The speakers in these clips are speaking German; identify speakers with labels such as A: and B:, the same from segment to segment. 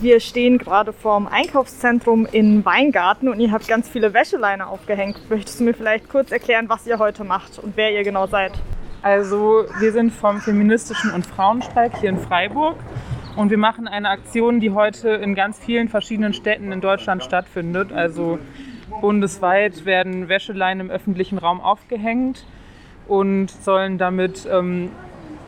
A: Wir stehen gerade vorm Einkaufszentrum in Weingarten und ihr habt ganz viele Wäscheleine aufgehängt. Möchtest du mir vielleicht kurz erklären, was ihr heute macht und wer ihr genau seid?
B: Also wir sind vom Feministischen und Frauenstreik hier in Freiburg und wir machen eine Aktion, die heute in ganz vielen verschiedenen Städten in Deutschland stattfindet. Also bundesweit werden Wäscheleinen im öffentlichen Raum aufgehängt und sollen damit ähm,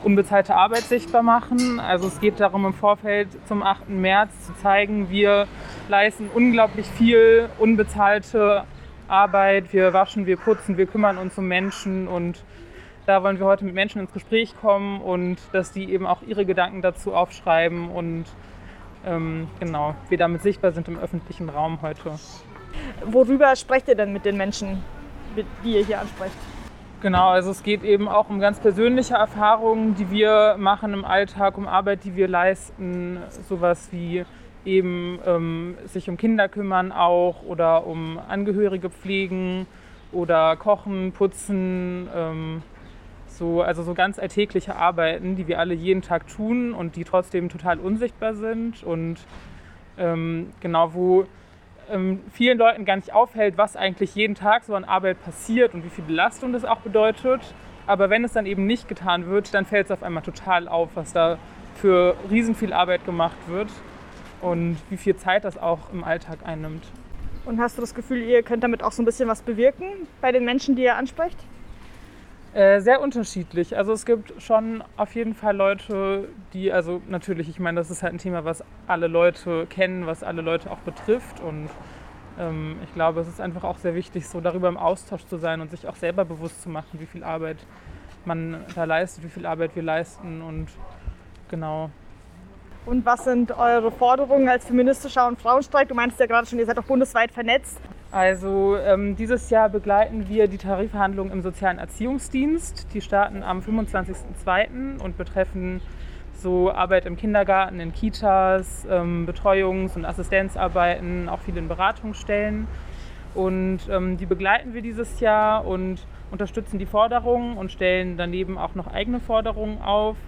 B: unbezahlte Arbeit sichtbar machen. Also es geht darum, im Vorfeld zum 8. März zu zeigen, wir leisten unglaublich viel unbezahlte Arbeit. Wir waschen, wir putzen, wir kümmern uns um Menschen und da wollen wir heute mit Menschen ins Gespräch kommen und dass die eben auch ihre Gedanken dazu aufschreiben und ähm, genau, wir damit sichtbar sind im öffentlichen Raum heute.
A: Worüber sprecht ihr denn mit den Menschen, die ihr hier ansprecht?
B: Genau, also es geht eben auch um ganz persönliche Erfahrungen, die wir machen im Alltag, um Arbeit, die wir leisten, sowas wie eben ähm, sich um Kinder kümmern auch oder um Angehörige pflegen oder kochen, putzen, ähm, so, also so ganz alltägliche Arbeiten, die wir alle jeden Tag tun und die trotzdem total unsichtbar sind. Und ähm, genau wo ähm, vielen Leuten gar nicht auffällt, was eigentlich jeden Tag so an Arbeit passiert und wie viel Belastung das auch bedeutet. Aber wenn es dann eben nicht getan wird, dann fällt es auf einmal total auf, was da für riesen viel Arbeit gemacht wird und wie viel Zeit das auch im Alltag einnimmt.
A: Und hast du das Gefühl, ihr könnt damit auch so ein bisschen was bewirken bei den Menschen, die ihr ansprecht?
B: Äh, sehr unterschiedlich. Also es gibt schon auf jeden Fall Leute, die, also natürlich, ich meine, das ist halt ein Thema, was alle Leute kennen, was alle Leute auch betrifft. Und ähm, ich glaube, es ist einfach auch sehr wichtig, so darüber im Austausch zu sein und sich auch selber bewusst zu machen, wie viel Arbeit man da leistet, wie viel Arbeit wir leisten und genau.
A: Und was sind eure Forderungen als feministischer und Frauenstreik? Du meinst ja gerade schon, ihr seid auch bundesweit vernetzt.
B: Also ähm, dieses Jahr begleiten wir die Tarifverhandlungen im sozialen Erziehungsdienst. Die starten am 25.02. und betreffen so Arbeit im Kindergarten, in Kitas, ähm, Betreuungs- und Assistenzarbeiten, auch viele in Beratungsstellen. Und ähm, die begleiten wir dieses Jahr und unterstützen die Forderungen und stellen daneben auch noch eigene Forderungen auf.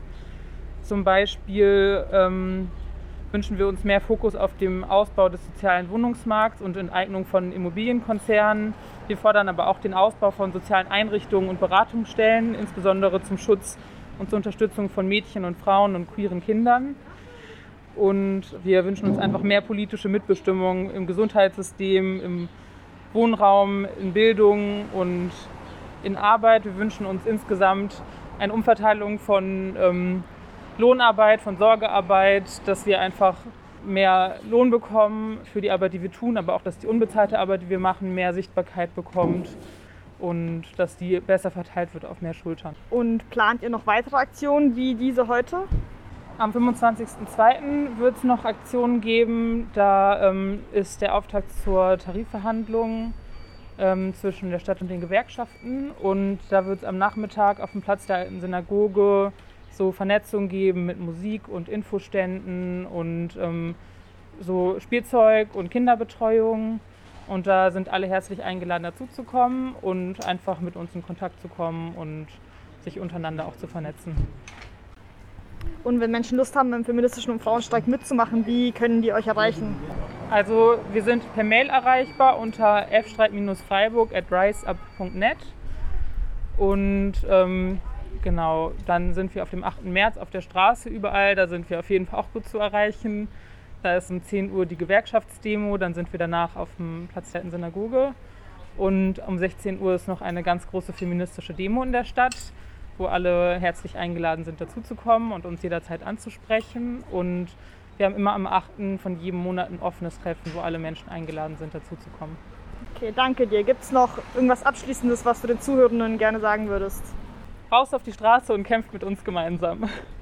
B: Zum Beispiel ähm, wünschen wir uns mehr Fokus auf dem Ausbau des sozialen Wohnungsmarkts und Enteignung von Immobilienkonzernen. Wir fordern aber auch den Ausbau von sozialen Einrichtungen und Beratungsstellen, insbesondere zum Schutz und zur Unterstützung von Mädchen und Frauen und queeren Kindern. Und wir wünschen uns einfach mehr politische Mitbestimmung im Gesundheitssystem, im Wohnraum, in Bildung und in Arbeit. Wir wünschen uns insgesamt eine Umverteilung von ähm, Lohnarbeit, von Sorgearbeit, dass wir einfach mehr Lohn bekommen für die Arbeit, die wir tun, aber auch, dass die unbezahlte Arbeit, die wir machen, mehr Sichtbarkeit bekommt und dass die besser verteilt wird auf mehr Schultern.
A: Und plant ihr noch weitere Aktionen wie diese heute?
B: Am 25.02. wird es noch Aktionen geben. Da ähm, ist der Auftakt zur Tarifverhandlung ähm, zwischen der Stadt und den Gewerkschaften. Und da wird es am Nachmittag auf dem Platz der alten Synagoge so Vernetzung geben mit Musik und Infoständen und ähm, so Spielzeug und Kinderbetreuung. Und da sind alle herzlich eingeladen, dazuzukommen und einfach mit uns in Kontakt zu kommen und sich untereinander auch zu vernetzen.
A: Und wenn Menschen Lust haben, beim feministischen und Frauenstreik mitzumachen, wie können die euch erreichen?
B: Also wir sind per Mail erreichbar unter fstreit-freiburg at riseup.net und ähm, Genau, dann sind wir auf dem 8. März auf der Straße überall. Da sind wir auf jeden Fall auch gut zu erreichen. Da ist um 10 Uhr die Gewerkschaftsdemo. Dann sind wir danach auf dem Platz der Synagoge. Und um 16 Uhr ist noch eine ganz große feministische Demo in der Stadt, wo alle herzlich eingeladen sind, dazuzukommen und uns jederzeit anzusprechen. Und wir haben immer am 8. von jedem Monat ein offenes Treffen, wo alle Menschen eingeladen sind, dazuzukommen.
A: Okay, danke dir. Gibt es noch irgendwas Abschließendes, was du den Zuhörenden gerne sagen würdest?
B: Raus auf die Straße und kämpft mit uns gemeinsam.